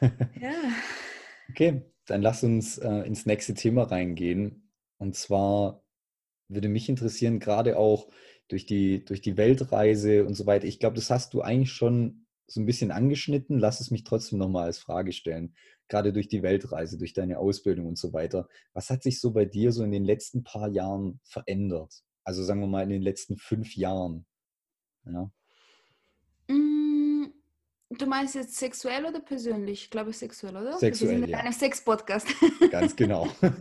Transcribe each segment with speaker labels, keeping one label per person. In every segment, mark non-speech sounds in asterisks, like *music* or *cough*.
Speaker 1: Ja. *laughs*
Speaker 2: Okay, dann lass uns äh, ins nächste Thema reingehen. Und zwar würde mich interessieren, gerade auch durch die, durch die Weltreise und so weiter. Ich glaube, das hast du eigentlich schon so ein bisschen angeschnitten. Lass es mich trotzdem nochmal als Frage stellen. Gerade durch die Weltreise, durch deine Ausbildung und so weiter. Was hat sich so bei dir so in den letzten paar Jahren verändert? Also sagen wir mal in den letzten fünf Jahren. Ja.
Speaker 1: Mm, Du meinst jetzt sexuell oder persönlich? Ich glaube sexuell, oder?
Speaker 2: Sexuell,
Speaker 1: Wir sind in
Speaker 2: ja.
Speaker 1: einem Sex-Podcast.
Speaker 2: Ganz genau. *laughs* *laughs*
Speaker 1: ähm,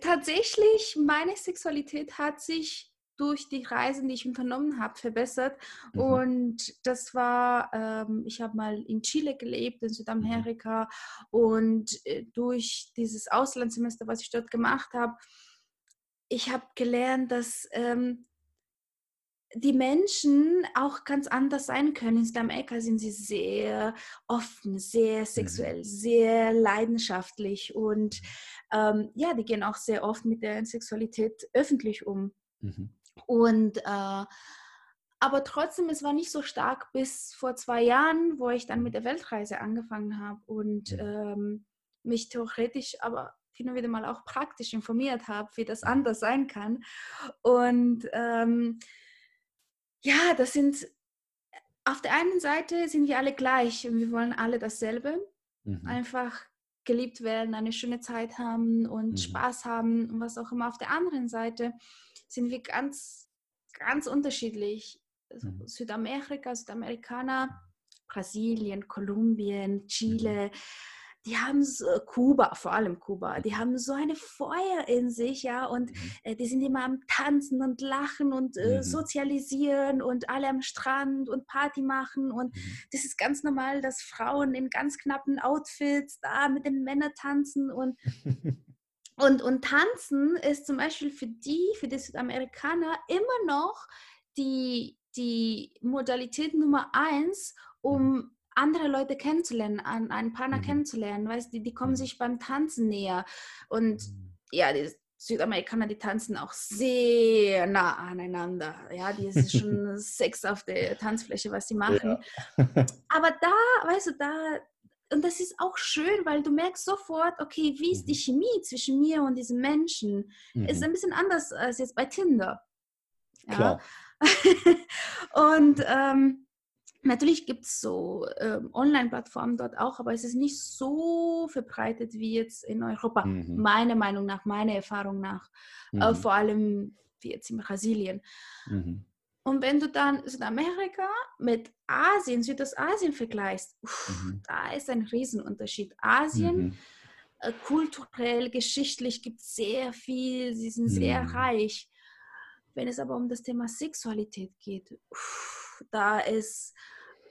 Speaker 1: tatsächlich, meine Sexualität hat sich durch die Reisen, die ich unternommen habe, verbessert.
Speaker 2: Mhm.
Speaker 1: Und das war, ähm, ich habe mal in Chile gelebt, in Südamerika. Und äh, durch dieses Auslandssemester, was ich dort gemacht habe, ich habe gelernt, dass ähm, die Menschen auch ganz anders sein können. In Südamerika sind sie sehr offen, sehr sexuell, sehr leidenschaftlich und ähm, ja, die gehen auch sehr oft mit der Sexualität öffentlich um.
Speaker 2: Mhm.
Speaker 1: Und äh, aber trotzdem, es war nicht so stark bis vor zwei Jahren, wo ich dann mit der Weltreise angefangen habe und
Speaker 2: Mhm.
Speaker 1: ähm, mich theoretisch, aber hin und wieder mal auch praktisch informiert habe, wie das anders sein kann. Und ähm, ja, das sind, auf der einen Seite sind wir alle gleich und wir wollen alle dasselbe.
Speaker 2: Mhm.
Speaker 1: Einfach geliebt werden, eine schöne Zeit haben und
Speaker 2: Mhm.
Speaker 1: Spaß haben und was auch immer. Auf der anderen Seite sind wir ganz, ganz unterschiedlich. Also
Speaker 2: Mhm.
Speaker 1: Südamerika, Südamerikaner, Brasilien, Kolumbien, Chile, die haben so, Kuba, vor allem Kuba, die haben so eine Feuer in sich, ja, und
Speaker 2: Mhm.
Speaker 1: äh, die sind immer am Tanzen und Lachen und äh,
Speaker 2: Mhm.
Speaker 1: sozialisieren und alle am Strand und Party machen und
Speaker 2: Mhm.
Speaker 1: das ist ganz normal, dass Frauen in ganz knappen Outfits da mit den Männern tanzen und *laughs* und, und tanzen ist zum Beispiel für die, für die Südamerikaner immer noch die, die Modalität Nummer eins, um andere Leute kennenzulernen, an- einen Partner
Speaker 2: Mhm.
Speaker 1: kennenzulernen. Weißt, die, die kommen
Speaker 2: Mhm.
Speaker 1: sich beim Tanzen näher. Und ja, die Südamerikaner, die tanzen auch sehr nah aneinander. Ja, die ist schon *laughs* Sex auf der Tanzfläche, was sie machen. Aber da, weißt du, da, und das ist auch schön, weil du merkst sofort, okay, wie ist die
Speaker 2: Mhm.
Speaker 1: Chemie zwischen mir und diesem Menschen? Ist
Speaker 2: Mhm.
Speaker 1: ein bisschen anders als jetzt bei Tinder. Ja?
Speaker 2: Klar. *laughs*
Speaker 1: und ähm, natürlich gibt es so ähm, Online-Plattformen dort auch, aber es ist nicht so verbreitet wie jetzt in Europa.
Speaker 2: Mhm.
Speaker 1: Meiner Meinung nach, meiner Erfahrung nach. Äh,
Speaker 2: Mhm.
Speaker 1: vor allem wie jetzt in Brasilien.
Speaker 2: Mhm.
Speaker 1: Und wenn du dann Südamerika mit Asien, Südostasien vergleichst, uff,
Speaker 2: Mhm.
Speaker 1: da ist ein Riesenunterschied. Asien,
Speaker 2: Mhm.
Speaker 1: äh, kulturell, geschichtlich gibt es sehr viel, sie sind sehr
Speaker 2: Mhm.
Speaker 1: reich. Wenn es aber um das Thema Sexualität geht, uff, da ist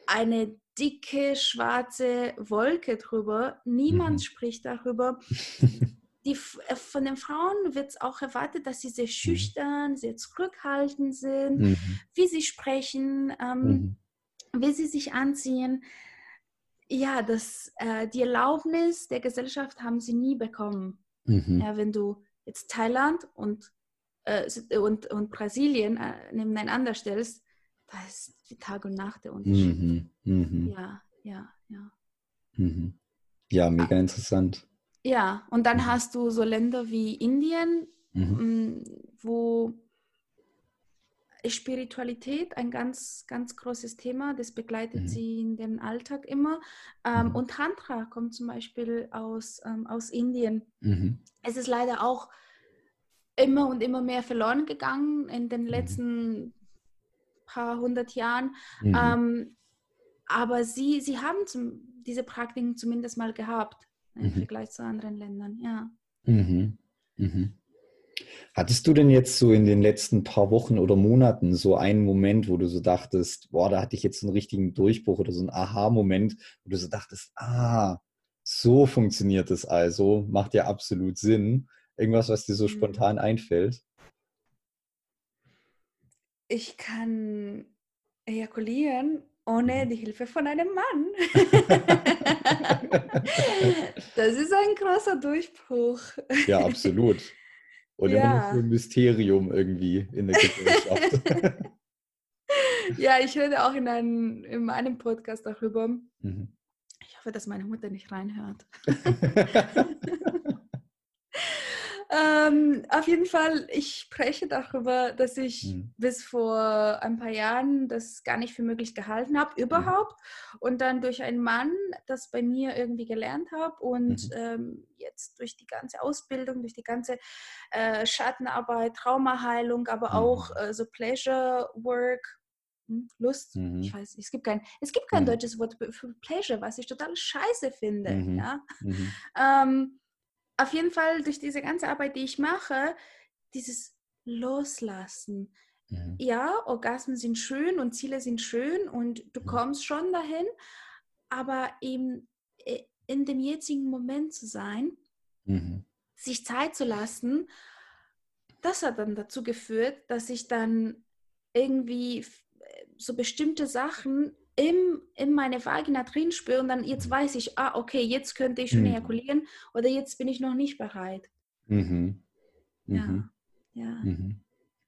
Speaker 1: eine dicke schwarze Wolke drüber. Niemand
Speaker 2: Mhm.
Speaker 1: spricht darüber. *laughs* Die, äh, von den Frauen wird es auch erwartet, dass sie sehr schüchtern, sehr zurückhaltend sind,
Speaker 2: Mhm.
Speaker 1: wie sie sprechen, ähm,
Speaker 2: Mhm.
Speaker 1: wie sie sich anziehen. Ja, das, äh, die Erlaubnis der Gesellschaft haben sie nie bekommen.
Speaker 2: Mhm.
Speaker 1: Ja, wenn du jetzt Thailand und, äh, und, und Brasilien äh, nebeneinander stellst, da ist wie Tag und Nacht der Unterschied.
Speaker 2: Mhm. Mhm.
Speaker 1: Ja, ja, ja.
Speaker 2: Mhm. Ja, mega interessant.
Speaker 1: Ja, und dann
Speaker 2: Mhm.
Speaker 1: hast du so Länder wie Indien,
Speaker 2: Mhm.
Speaker 1: m, wo Spiritualität ein ganz, ganz großes Thema, das begleitet
Speaker 2: Mhm.
Speaker 1: sie in den Alltag immer. Ähm,
Speaker 2: Mhm.
Speaker 1: Und Tantra kommt zum Beispiel aus, ähm, aus Indien.
Speaker 2: Mhm.
Speaker 1: Es ist leider auch immer und immer mehr verloren gegangen in den
Speaker 2: Mhm.
Speaker 1: letzten paar hundert Jahren.
Speaker 2: Mhm.
Speaker 1: Ähm, aber sie, sie haben zum, diese Praktiken zumindest mal gehabt im
Speaker 2: Mhm.
Speaker 1: Vergleich zu anderen Ländern. Ja.
Speaker 2: Mhm. Mhm. Hattest du denn jetzt so in den letzten paar Wochen oder Monaten so einen Moment, wo du so dachtest, boah, da hatte ich jetzt einen richtigen Durchbruch oder so einen Aha-Moment, wo du so dachtest, ah, so funktioniert es also, macht ja absolut Sinn. Irgendwas, was dir so
Speaker 1: Mhm.
Speaker 2: spontan einfällt?
Speaker 1: Ich kann ejakulieren ohne
Speaker 2: Mhm.
Speaker 1: die Hilfe von einem Mann. *laughs* das ist ein großer Durchbruch.
Speaker 2: Ja, absolut. Und immer noch
Speaker 1: Ja.
Speaker 2: so ein Mysterium irgendwie in der Gesellschaft. *laughs*
Speaker 1: ja, ich rede auch in, einem, in meinem Podcast darüber. Mhm. Ich hoffe, dass meine Mutter nicht reinhört. *laughs* Ähm, auf jeden Fall, ich spreche darüber, dass ich mhm. bis vor ein paar Jahren das gar nicht für möglich gehalten habe, mhm. überhaupt. Mhm. Und dann durch einen Mann das bei mir irgendwie gelernt habe und mhm. ähm, jetzt durch die ganze Ausbildung, durch die ganze äh, Schattenarbeit, Traumaheilung, aber auch mhm. äh, so Pleasure Work, hm, Lust. Mhm. Ich weiß, es gibt kein, es gibt kein mhm. deutsches Wort für Pleasure, was ich total scheiße finde. Mhm. Ja? Mhm. Ähm, auf jeden Fall durch diese ganze Arbeit, die ich mache, dieses Loslassen. Mhm. Ja, Orgasmen sind schön und Ziele sind schön und du mhm. kommst schon dahin, aber eben äh, in dem jetzigen Moment zu sein, mhm. sich Zeit zu lassen, das hat dann dazu geführt, dass ich dann irgendwie äh, so bestimmte Sachen im, in meine Vagina drin spüre und dann jetzt weiß ich, ah, okay, jetzt könnte ich schon mhm. ejakulieren oder jetzt bin ich noch nicht bereit. Mhm.
Speaker 2: Mhm. Ja. ja. Mhm.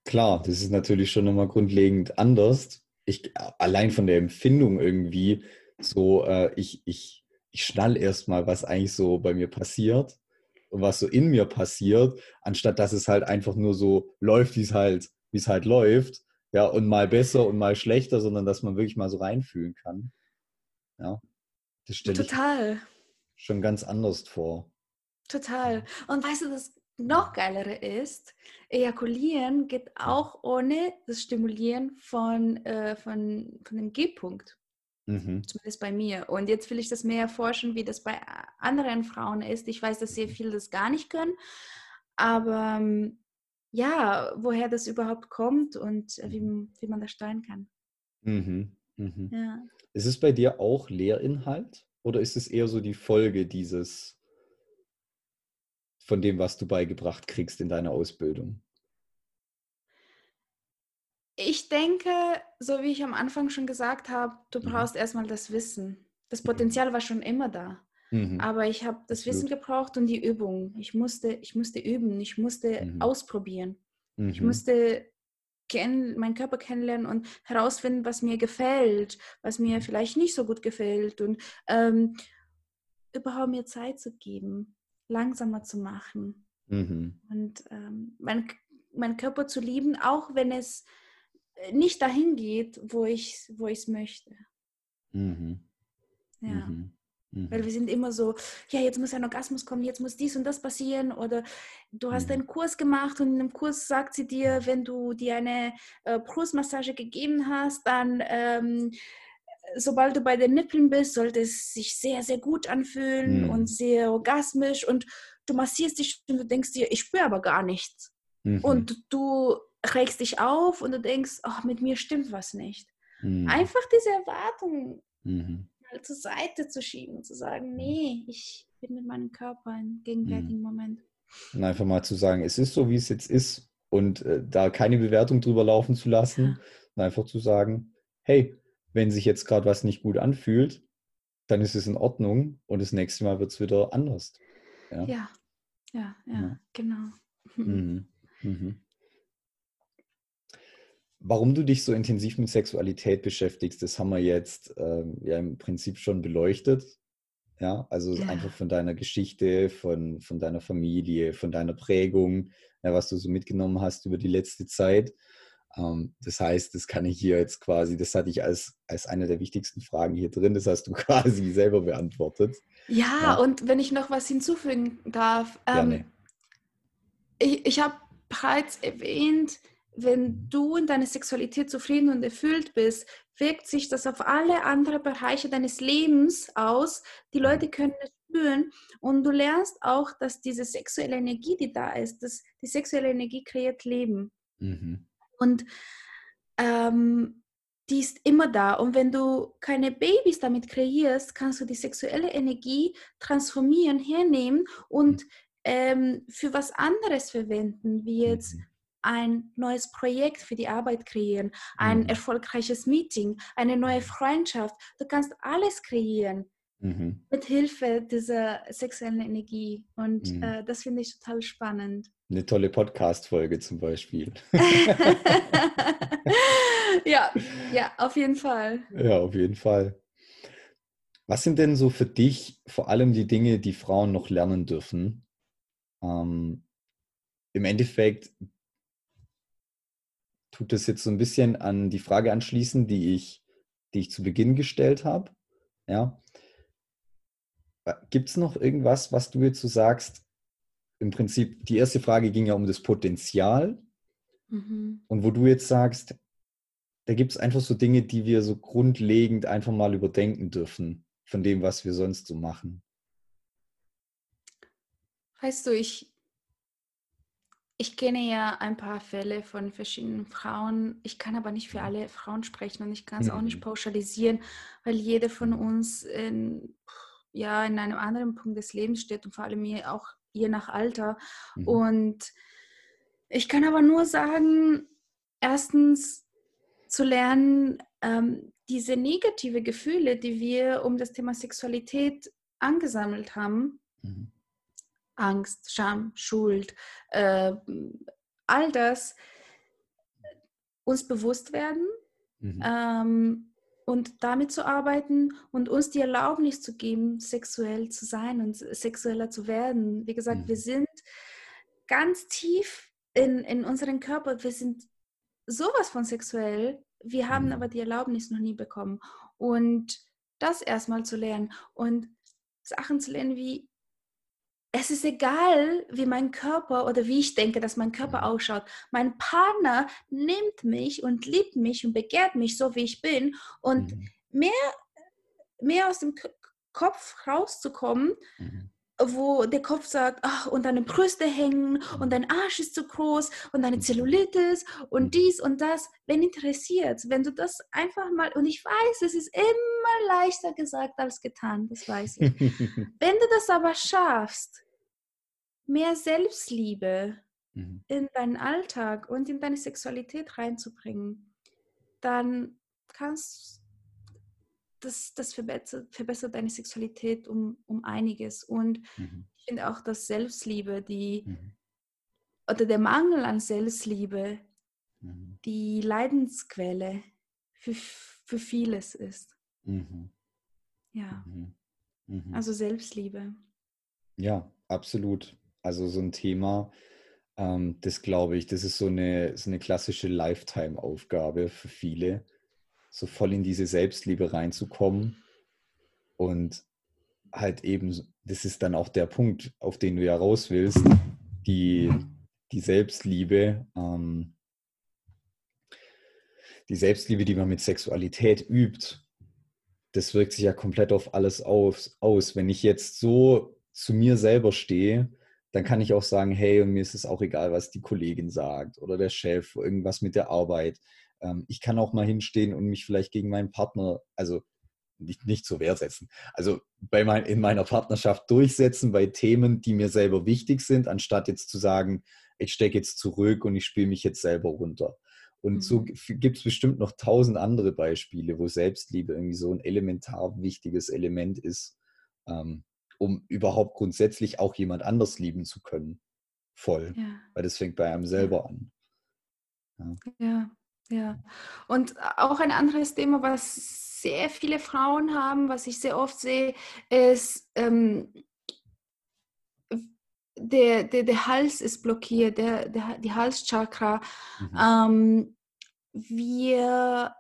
Speaker 2: Klar, das ist natürlich schon nochmal grundlegend anders. Ich, allein von der Empfindung irgendwie, so, äh, ich, ich, ich schnall erstmal, was eigentlich so bei mir passiert und was so in mir passiert, anstatt dass es halt einfach nur so läuft, wie es halt, wie es halt läuft. Ja, und mal besser und mal schlechter, sondern dass man wirklich mal so reinfühlen kann. Ja, das stelle Total. ich schon ganz anders vor.
Speaker 1: Total. Und weißt du, das noch geilere ist, Ejakulieren geht auch ohne das Stimulieren von, äh, von, von dem G-Punkt. Mhm. Zumindest bei mir. Und jetzt will ich das mehr erforschen, wie das bei anderen Frauen ist. Ich weiß, dass sehr viele das gar nicht können. Aber ähm, ja, woher das überhaupt kommt und äh, wie, mhm. wie man das steuern kann.
Speaker 2: Mhm. Mhm. Ja. Ist es bei dir auch Lehrinhalt oder ist es eher so die Folge dieses von dem, was du beigebracht kriegst in deiner Ausbildung?
Speaker 1: Ich denke, so wie ich am Anfang schon gesagt habe, du mhm. brauchst erstmal das Wissen. Das mhm. Potenzial war schon immer da. Mhm. Aber ich habe das Wissen gebraucht und die Übung. Ich musste, ich musste üben, ich musste mhm. ausprobieren. Mhm. Ich musste kenn, meinen Körper kennenlernen und herausfinden, was mir gefällt, was mir mhm. vielleicht nicht so gut gefällt und ähm, überhaupt mir Zeit zu geben, langsamer zu machen mhm. und ähm, mein, meinen Körper zu lieben, auch wenn es nicht dahin geht, wo ich es wo möchte. Mhm. Ja. Mhm. Weil wir sind immer so, ja, jetzt muss ein Orgasmus kommen, jetzt muss dies und das passieren. Oder du hast mhm. einen Kurs gemacht und in dem Kurs sagt sie dir, wenn du dir eine äh, Brustmassage gegeben hast, dann ähm, sobald du bei den Nippeln bist, sollte es sich sehr, sehr gut anfühlen mhm. und sehr orgasmisch. Und du massierst dich und du denkst dir, ich spüre aber gar nichts. Mhm. Und du regst dich auf und du denkst, oh, mit mir stimmt was nicht. Mhm. Einfach diese Erwartung mhm zur Seite zu schieben und zu sagen, mhm. nee, ich bin mit meinem Körper im gegenwärtigen mhm. Moment.
Speaker 2: Und einfach mal zu sagen, es ist so, wie es jetzt ist und äh, da keine Bewertung drüber laufen zu lassen ja. und einfach zu sagen, hey, wenn sich jetzt gerade was nicht gut anfühlt, dann ist es in Ordnung und das nächste Mal wird es wieder anders.
Speaker 1: Ja, ja, ja, ja, ja. genau. *laughs* Mhm. Mhm.
Speaker 2: Warum du dich so intensiv mit Sexualität beschäftigst, das haben wir jetzt ähm, ja im Prinzip schon beleuchtet. Ja, also ja. einfach von deiner Geschichte, von, von deiner Familie, von deiner Prägung, ja, was du so mitgenommen hast über die letzte Zeit. Ähm, das heißt, das kann ich hier jetzt quasi, das hatte ich als, als eine der wichtigsten Fragen hier drin, das hast du *laughs* quasi selber beantwortet.
Speaker 1: Ja, ja. und wenn ich noch was hinzufügen darf. Ähm, ich ich habe bereits erwähnt, wenn du in deiner Sexualität zufrieden und erfüllt bist, wirkt sich das auf alle anderen Bereiche deines Lebens aus. Die. Leute können es spüren und du lernst auch, dass diese sexuelle Energie, die da ist, dass die sexuelle Energie kreiert Leben. Mhm. Und ähm, die ist immer da. Und wenn du keine Babys damit kreierst, kannst du die sexuelle Energie transformieren, hernehmen und mhm. ähm, für was anderes verwenden, wie jetzt mhm ein neues Projekt für die Arbeit kreieren, ein mhm. erfolgreiches Meeting, eine neue Freundschaft. Du kannst alles kreieren. mhm. mit Hilfe dieser sexuellen Energie. Und mhm. äh, das finde ich total spannend.
Speaker 2: Eine tolle Podcast-Folge zum Beispiel. *laughs*
Speaker 1: ja, ja, auf jeden Fall.
Speaker 2: Ja, auf jeden Fall. Was sind denn so für dich vor allem die Dinge, die Frauen noch lernen dürfen? Ähm, Im Endeffekt tut das jetzt so ein bisschen an die Frage anschließen, die ich, die ich zu Beginn gestellt habe. Ja. Gibt es noch irgendwas, was du jetzt so sagst? Im Prinzip, die erste Frage ging ja um das Potenzial. Mhm. Und wo du jetzt sagst, da gibt es einfach so Dinge, die wir so grundlegend einfach mal überdenken dürfen von dem, was wir sonst so machen.
Speaker 1: Weißt du, ich, ich kenne ja ein paar Fälle von verschiedenen Frauen. Ich kann aber nicht für mhm. alle Frauen sprechen und ich kann es mhm. auch nicht mhm. pauschalisieren, weil jede von mhm. uns in, ja, in einem anderen Punkt des Lebens steht und vor allem auch je nach Alter. Mhm. Und ich kann aber nur sagen, erstens zu lernen, ähm, diese negative Gefühle, die wir um das Thema Sexualität angesammelt haben, mhm. Angst, Scham, Schuld, äh, all das, uns bewusst werden mhm. ähm, und damit zu arbeiten und uns die Erlaubnis zu geben, sexuell zu sein und sexueller zu werden. Wie gesagt, mhm. wir sind ganz tief in, in unserem Körper, wir sind sowas von sexuell, wir haben mhm. aber die Erlaubnis noch nie bekommen. Und das erstmal zu lernen und Sachen zu lernen wie, es ist egal, wie mein Körper oder wie ich denke, dass mein Körper mhm. ausschaut. Mein Partner nimmt mich und liebt mich und begehrt mich so, wie ich bin. Und mhm. mehr, mehr aus dem Kopf rauszukommen, mhm wo der Kopf sagt, ach, und deine Brüste hängen und dein Arsch ist zu groß und deine mhm. Zellulitis und mhm. dies und das. Wenn interessiert, wenn du das einfach mal, und ich weiß, es ist immer leichter gesagt als getan, das weiß ich. *laughs* wenn du das aber schaffst, mehr Selbstliebe mhm. in deinen Alltag und in deine Sexualität reinzubringen, dann kannst du das, das verbessert, verbessert deine Sexualität um, um einiges. Und mhm. ich finde auch, dass Selbstliebe, die mhm. oder der Mangel an Selbstliebe, mhm. die Leidensquelle für, für vieles ist. Mhm. Ja. Mhm. Also Selbstliebe.
Speaker 2: Ja, absolut. Also so ein Thema, ähm, das glaube ich, das ist so eine, so eine klassische Lifetime-Aufgabe für viele so voll in diese Selbstliebe reinzukommen. Und halt eben, das ist dann auch der Punkt, auf den du ja raus willst, die, die Selbstliebe, ähm, die Selbstliebe, die man mit Sexualität übt, das wirkt sich ja komplett auf alles aus. aus. Wenn ich jetzt so zu mir selber stehe, dann kann ich auch sagen, hey, und mir ist es auch egal, was die Kollegin sagt oder der Chef, irgendwas mit der Arbeit. Ähm, ich kann auch mal hinstehen und mich vielleicht gegen meinen Partner, also nicht, nicht zur Wehr setzen, also bei mein, in meiner Partnerschaft durchsetzen bei Themen, die mir selber wichtig sind, anstatt jetzt zu sagen, ich stecke jetzt zurück und ich spiele mich jetzt selber runter. Und mhm. so gibt es bestimmt noch tausend andere Beispiele, wo Selbstliebe irgendwie so ein elementar wichtiges Element ist, ähm, um überhaupt grundsätzlich auch jemand anders lieben zu können. Voll. Ja. Weil das fängt bei einem selber an.
Speaker 1: Ja. ja. Ja, und auch ein anderes Thema, was sehr viele Frauen haben, was ich sehr oft sehe, ist, ähm, der, der, der Hals ist blockiert, der, der, die Halschakra. Mhm. Ähm, wir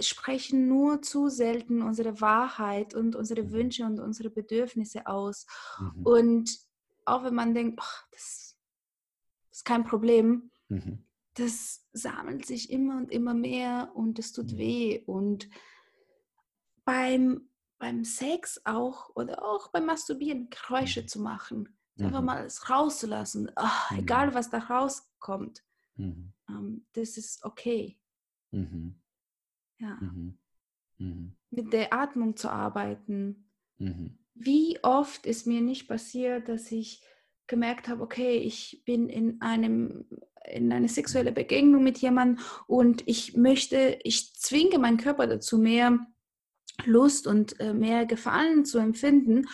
Speaker 1: sprechen nur zu selten unsere Wahrheit und unsere mhm. Wünsche und unsere Bedürfnisse aus. Mhm. Und auch wenn man denkt, ach, das ist kein Problem, mhm das sammelt sich immer und immer mehr und es tut mhm. weh. Und beim, beim Sex auch oder auch beim Masturbieren Geräusche mhm. zu machen, mhm. einfach mal es rauszulassen, mhm. egal was da rauskommt, mhm. ähm, das ist okay. Mhm. Ja. Mit der Atmung zu arbeiten. Wie oft ist mir nicht passiert, dass ich gemerkt habe, okay, ich bin in einem in eine sexuelle Begegnung mit jemandem und ich möchte, ich zwinge meinen Körper dazu mehr Lust und äh, mehr Gefallen zu empfinden.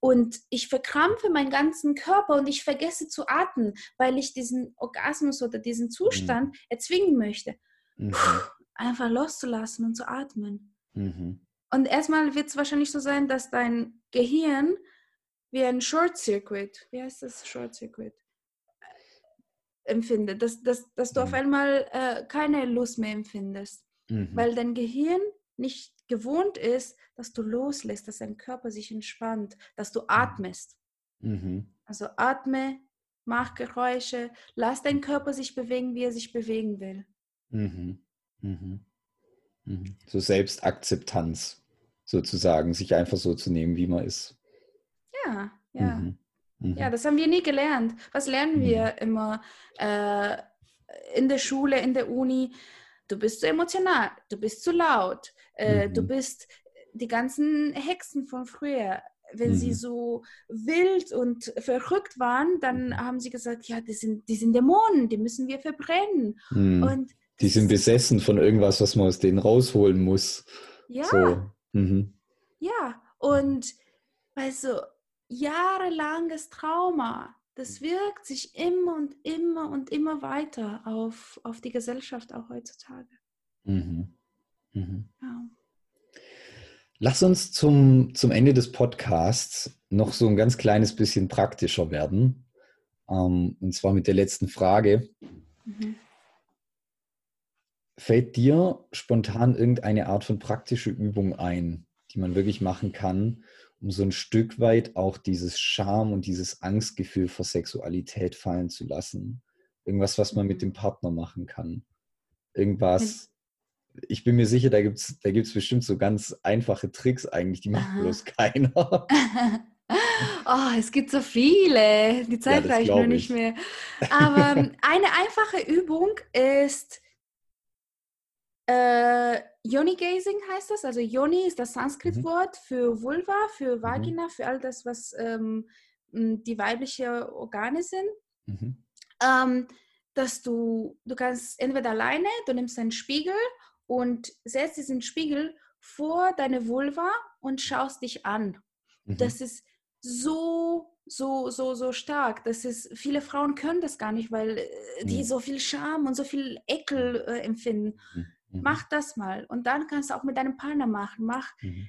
Speaker 1: Und ich verkrampfe meinen ganzen Körper und ich vergesse zu atmen, weil ich diesen Orgasmus oder diesen Zustand mhm. erzwingen möchte. Mhm. Puh, einfach loszulassen und zu atmen. Mhm. Und erstmal wird es wahrscheinlich so sein, dass dein Gehirn wie ein Short Circuit, wie heißt das Short Circuit, empfindet, dass, dass, dass du auf mhm. einmal äh, keine Lust mehr empfindest, mhm. weil dein Gehirn nicht gewohnt ist, dass du loslässt, dass dein Körper sich entspannt, dass du mhm. atmest. Mhm. Also atme, mach Geräusche, lass dein Körper sich bewegen, wie er sich bewegen will.
Speaker 2: Mhm. Mhm. mhm. So Selbstakzeptanz sozusagen, sich einfach so zu nehmen, wie man ist.
Speaker 1: Ja, ja. Mhm. Ja, das haben wir nie gelernt. Was lernen wir immer äh, in der Schule, in der Uni? Du bist zu emotional, du bist zu laut, äh, mhm. Du bist die ganzen Hexen von früher. Wenn mhm. sie so wild und verrückt waren, dann mhm. haben sie gesagt, ja, die sind, die sind Dämonen, die müssen wir verbrennen.
Speaker 2: Mhm. Und die sind besessen von irgendwas, was man aus denen rausholen muss.
Speaker 1: Ja. So. Mhm. Ja, und weißt du, jahrelanges Trauma, das wirkt sich immer und immer und immer weiter auf, auf die Gesellschaft auch heutzutage. Mhm.
Speaker 2: Mhm. Ja. Lass uns zum, zum Ende des Podcasts noch so ein ganz kleines bisschen praktischer werden. Ähm, und zwar mit der letzten Frage. Mhm. Fällt dir spontan irgendeine Art von praktische Übung ein, die man wirklich machen kann, um so ein Stück weit auch dieses Scham und dieses Angstgefühl vor Sexualität fallen zu lassen? Irgendwas, was man mit dem Partner machen kann? Irgendwas, ich bin mir sicher, da gibt es da gibt's bestimmt so ganz einfache Tricks eigentlich, die macht Aha. bloß keiner. *laughs*
Speaker 1: oh, es gibt so viele. Die Zeit ja, reicht nur nicht mehr. Aber ähm, eine einfache Übung ist äh, Yoni Gazing heißt das. Also Yoni ist das Sanskrit-Wort mhm. für Vulva, für mhm. Vagina, mhm. für all das, was ähm, die weibliche Organe sind. Mhm. Ähm, dass du, du kannst entweder alleine, du nimmst einen Spiegel und setzt diesen Spiegel vor deine Vulva und schaust dich an. Mhm. Das ist so, so, so, so stark. Das ist, viele Frauen können das gar nicht, weil äh, die mhm. so viel Scham und so viel Ekel äh, empfinden. Mhm. Mhm. Mach das mal. Und dann kannst du auch mit deinem Partner machen. Mach, mhm.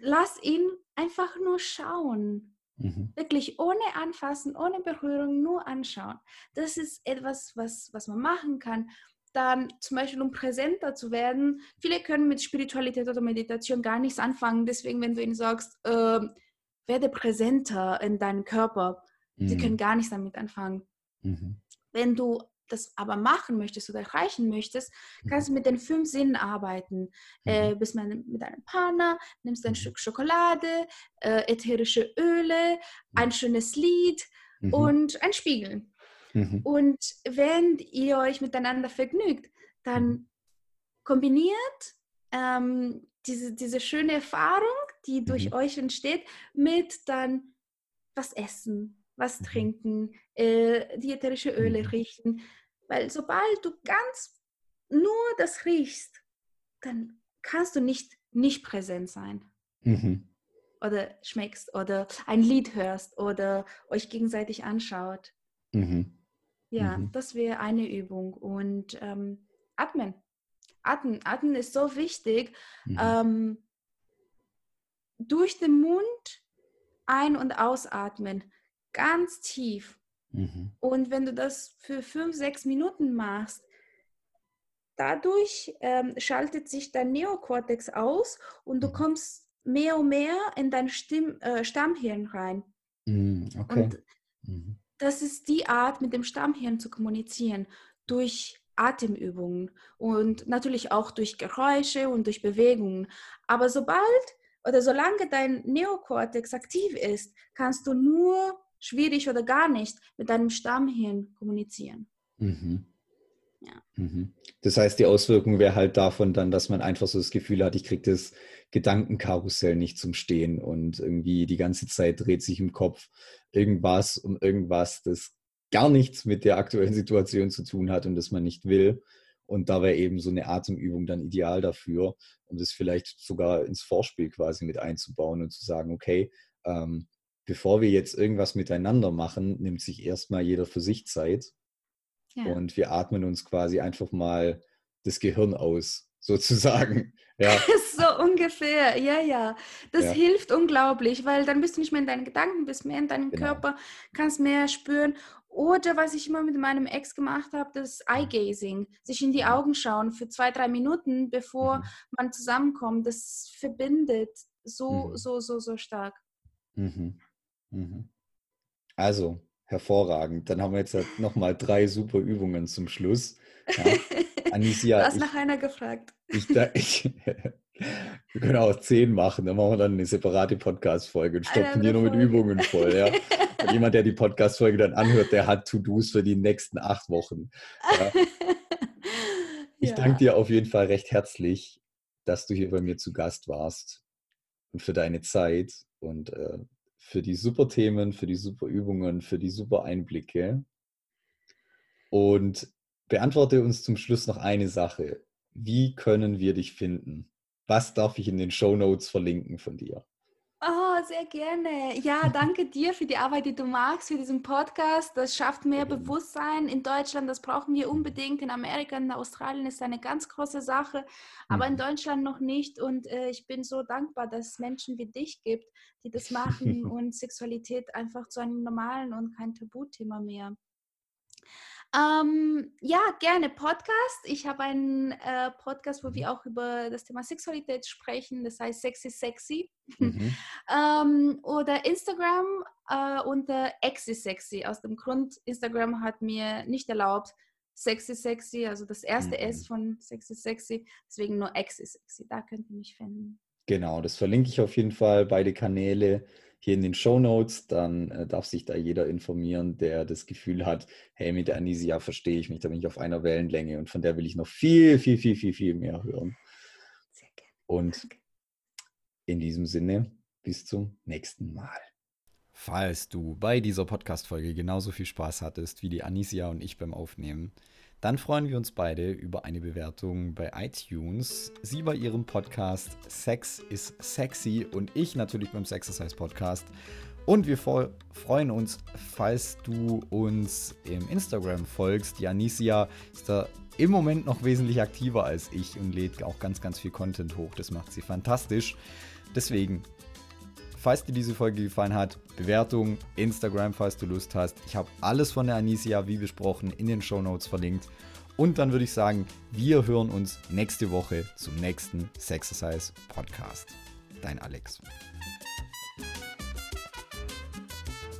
Speaker 1: lass ihn einfach nur schauen. Mhm. Wirklich ohne Anfassen, ohne Berührung, nur anschauen. Das ist etwas, was, was man machen kann dann zum Beispiel, um präsenter zu werden, viele können mit Spiritualität oder Meditation gar nichts anfangen. Deswegen, wenn du ihnen sagst, äh, werde präsenter in deinem Körper, mhm. sie können gar nichts damit anfangen. Mhm. Wenn du das aber machen möchtest oder erreichen möchtest, kannst du mhm. mit den fünf Sinnen arbeiten. Mhm. Äh, bist mit deinem Partner, nimmst ein mhm. Stück Schokolade, äh, ätherische Öle, ein schönes Lied und ein Spiegel. Mhm. Und wenn ihr euch miteinander vergnügt, dann mhm. kombiniert ähm, diese, diese schöne Erfahrung, die durch mhm. euch entsteht, mit dann was essen, was mhm. trinken, äh, die ätherische Öle mhm. riechen. Weil sobald du ganz nur das riechst, dann kannst du nicht nicht präsent sein. Mhm. Oder schmeckst oder ein Lied hörst oder euch gegenseitig anschaut. Mhm. Ja, mhm. das wäre eine Übung. Und ähm, atmen. Atmen. Atmen ist so wichtig. Ähm, durch den Mund ein- und ausatmen. Ganz tief. Mhm. Und wenn du das für fünf, sechs Minuten machst, dadurch ähm, schaltet sich dein Neokortex aus und du mhm. kommst mehr und mehr in dein Stimm, äh, Stammhirn rein.
Speaker 2: Mhm, okay. Und mhm
Speaker 1: das ist die Art, mit dem Stammhirn zu kommunizieren, durch Atemübungen und natürlich auch durch Geräusche und durch Bewegungen. Aber sobald oder solange dein Neokortex aktiv ist, kannst du nur schwierig oder gar nicht mit deinem Stammhirn kommunizieren. Mhm.
Speaker 2: Ja. Mhm. Das heißt, die Auswirkung wäre halt davon dann, dass man einfach so das Gefühl hat, ich kriege das Gedankenkarussell nicht zum Stehen und irgendwie die ganze Zeit dreht sich im Kopf irgendwas um irgendwas, das gar nichts mit der aktuellen Situation zu tun hat und das man nicht will. Und da wäre eben so eine Atemübung dann ideal dafür, um das vielleicht sogar ins Vorspiel quasi mit einzubauen und zu sagen, okay, ähm, bevor wir jetzt irgendwas miteinander machen, nimmt sich erstmal jeder für sich Zeit ja. und wir atmen uns quasi einfach mal das Gehirn aus, *laughs* sozusagen. Ja. *laughs*
Speaker 1: so ungefähr, ja, ja. Das ja. hilft unglaublich, weil dann bist du nicht mehr in deinen Gedanken, bist mehr in deinem genau. Körper, kannst mehr spüren. Oder was ich immer mit meinem Ex gemacht habe, das Eye-Gazing, sich in die mhm. Augen schauen für zwei, drei Minuten, bevor mhm. man zusammenkommt. Das verbindet so, mhm. so, so, so stark.
Speaker 2: Mhm. Mhm. Also, hervorragend. Dann haben wir jetzt halt nochmal drei super Übungen zum Schluss. Ja. *laughs*
Speaker 1: Anisia, du hast nach einer gefragt.
Speaker 2: Ich, ich, *laughs* wir können auch zehn machen, dann machen wir dann eine separate Podcast-Folge und stopfen hier nur mit Übungen voll. Ja. *laughs* Und jemand, der die Podcast-Folge dann anhört, der hat To-Dos für die nächsten acht Wochen. Ja. Ich ja. danke dir auf jeden Fall recht herzlich, dass du hier bei mir zu Gast warst und für deine Zeit und äh, für die super Themen, für die super Übungen, für die super Einblicke. Und beantworte uns zum Schluss noch eine Sache. Wie können wir dich finden? Was darf ich in den Show Notes verlinken von dir?
Speaker 1: Oh, sehr gerne. Ja, danke dir für die Arbeit, die du machst, für diesen Podcast. Das schafft mehr Bewusstsein in Deutschland. Das brauchen wir unbedingt. In Amerika, in Australien ist eine ganz große Sache, aber in mhm. Deutschland noch nicht. Und äh, ich bin so dankbar, dass es Menschen wie dich gibt, die das machen *laughs* und Sexualität einfach zu einem normalen und kein Tabuthema mehr. Ähm, ja, gerne Podcast. Ich habe einen äh, Podcast, wo wir auch über das Thema Sexualität sprechen. Das heißt Sexy Sexy. Mhm. *laughs* ähm, oder Instagram äh, unter Exy Sexy. Aus dem Grund, Instagram hat mir nicht erlaubt, Sexy Sexy, also das erste mhm. S von Sexy Sexy. Deswegen nur Exy Sexy. Da könnt ihr mich finden.
Speaker 2: Genau, das verlinke ich auf jeden Fall, beide Kanäle hier in den Show Notes. Dann äh, darf sich da jeder informieren, der das Gefühl hat, hey, mit der Anisia verstehe ich mich, da bin ich auf einer Wellenlänge und von der will ich noch viel, viel, viel, viel, viel mehr hören. Sehr gerne. Und Danke. in diesem Sinne, bis zum nächsten Mal. Falls du bei dieser Podcast-Folge genauso viel Spaß hattest wie die Anisia und ich beim Aufnehmen, dann freuen wir uns beide über eine Bewertung bei iTunes. Sie bei ihrem Podcast Sex is Sexy und ich natürlich beim Sexercise Podcast. Und wir freuen uns, falls du uns im Instagram folgst. Die Anicia ist da im Moment noch wesentlich aktiver als ich und lädt auch ganz, ganz viel Content hoch. Das macht sie fantastisch. Deswegen Falls dir diese Folge gefallen hat, Bewertung, Instagram, falls du Lust hast. Ich habe alles von der Anisia, wie besprochen, in den Show Notes verlinkt. Und dann würde ich sagen, wir hören uns nächste Woche zum nächsten Sexercise Podcast. Dein Alex.